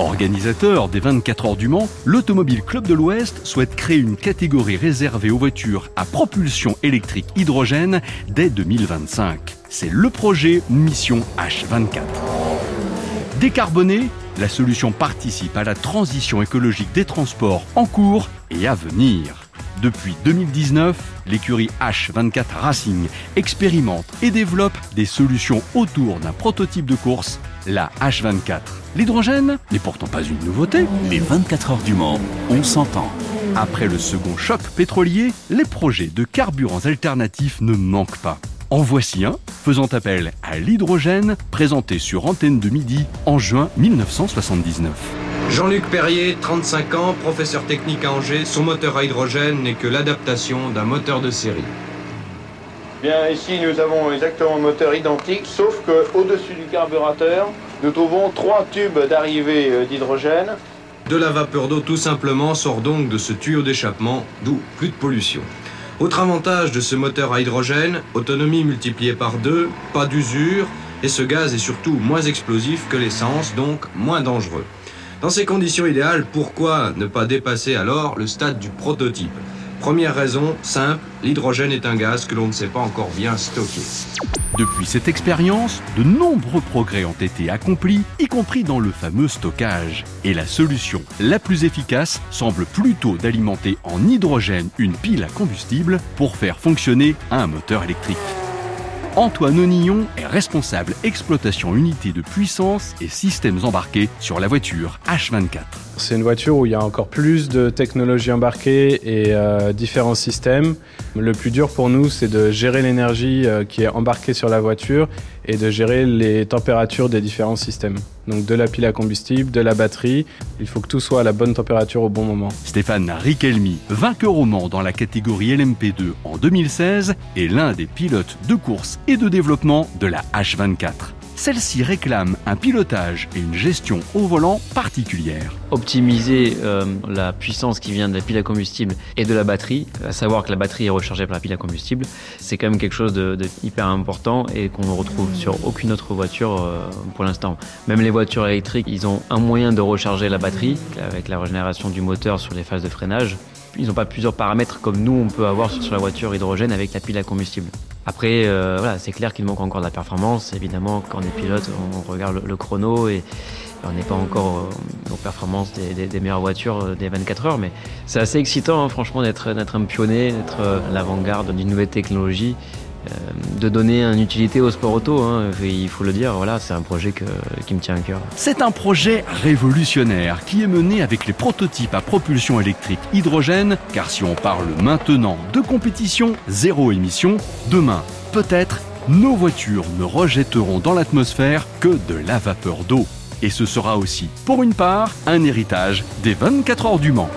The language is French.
Organisateur des 24 heures du Mans, l'Automobile Club de l'Ouest souhaite créer une catégorie réservée aux voitures à propulsion électrique hydrogène dès 2025. C'est le projet Mission H24. Décarboner, la solution participe à la transition écologique des transports en cours et à venir. Depuis 2019, l'écurie H24 Racing expérimente et développe des solutions autour d'un prototype de course, la H24. L'hydrogène n'est pourtant pas une nouveauté. Les 24 heures du Mans, on s'entend. Après le second choc pétrolier, les projets de carburants alternatifs ne manquent pas. En voici un, faisant appel à l'hydrogène, présenté sur Antenne de Midi en juin 1979. Jean-Luc Perrier, 35 ans, professeur technique à Angers, son moteur à hydrogène n'est que l'adaptation d'un moteur de série. Bien, ici nous avons exactement un moteur identique, sauf qu'au-dessus du carburateur, nous trouvons trois tubes d'arrivée euh, d'hydrogène. De la vapeur d'eau tout simplement sort donc de ce tuyau d'échappement, d'où plus de pollution. Autre avantage de ce moteur à hydrogène, autonomie multipliée par deux, pas d'usure, et ce gaz est surtout moins explosif que l'essence, donc moins dangereux. Dans ces conditions idéales, pourquoi ne pas dépasser alors le stade du prototype? Première raison, simple, l'hydrogène est un gaz que l'on ne sait pas encore bien stocker. Depuis cette expérience, de nombreux progrès ont été accomplis, y compris dans le fameux stockage. Et la solution la plus efficace semble plutôt d'alimenter en hydrogène une pile à combustible pour faire fonctionner un moteur électrique. Antoine Onillon est responsable exploitation unité de puissance et systèmes embarqués sur la voiture H24. C'est une voiture où il y a encore plus de technologies embarquées et euh, différents systèmes. Le plus dur pour nous, c'est de gérer l'énergie euh, qui est embarquée sur la voiture et de gérer les températures des différents systèmes. Donc de la pile à combustible, de la batterie, il faut que tout soit à la bonne température au bon moment. Stéphane Riquelmi, vainqueur au Mans dans la catégorie LMP2 en 2016, est l'un des pilotes de course et de développement de la H24. Celle-ci réclame un pilotage et une gestion au volant particulière. Optimiser euh, la puissance qui vient de la pile à combustible et de la batterie, à savoir que la batterie est rechargée par la pile à combustible, c'est quand même quelque chose de, hyper important et qu'on ne retrouve sur aucune autre voiture euh, pour l'instant. Même les voitures électriques, ils ont un moyen de recharger la batterie avec la régénération du moteur sur les phases de freinage. Ils n'ont pas plusieurs paramètres comme nous on peut avoir sur la voiture hydrogène avec la pile à combustible. Après, euh, voilà, c'est clair qu'il manque encore de la performance. Évidemment, quand on est pilote, on regarde le, chrono et, on n'est pas encore aux performances des, meilleures voitures euh, des 24 heures. Mais c'est assez excitant, hein, franchement, d'être un pionnier, d'être euh, à l'avant-garde d'une nouvelle technologie. Euh, de donner une utilité au sport auto. Hein. Il faut le dire, c'est un projet qui me tient à cœur. C'est un projet révolutionnaire qui est mené avec les prototypes à propulsion électrique hydrogène, car si on parle maintenant de compétition zéro émission, demain, peut-être, nos voitures ne rejetteront dans l'atmosphère que de la vapeur d'eau. Et ce sera aussi, pour une part, un héritage des 24 heures du Mans.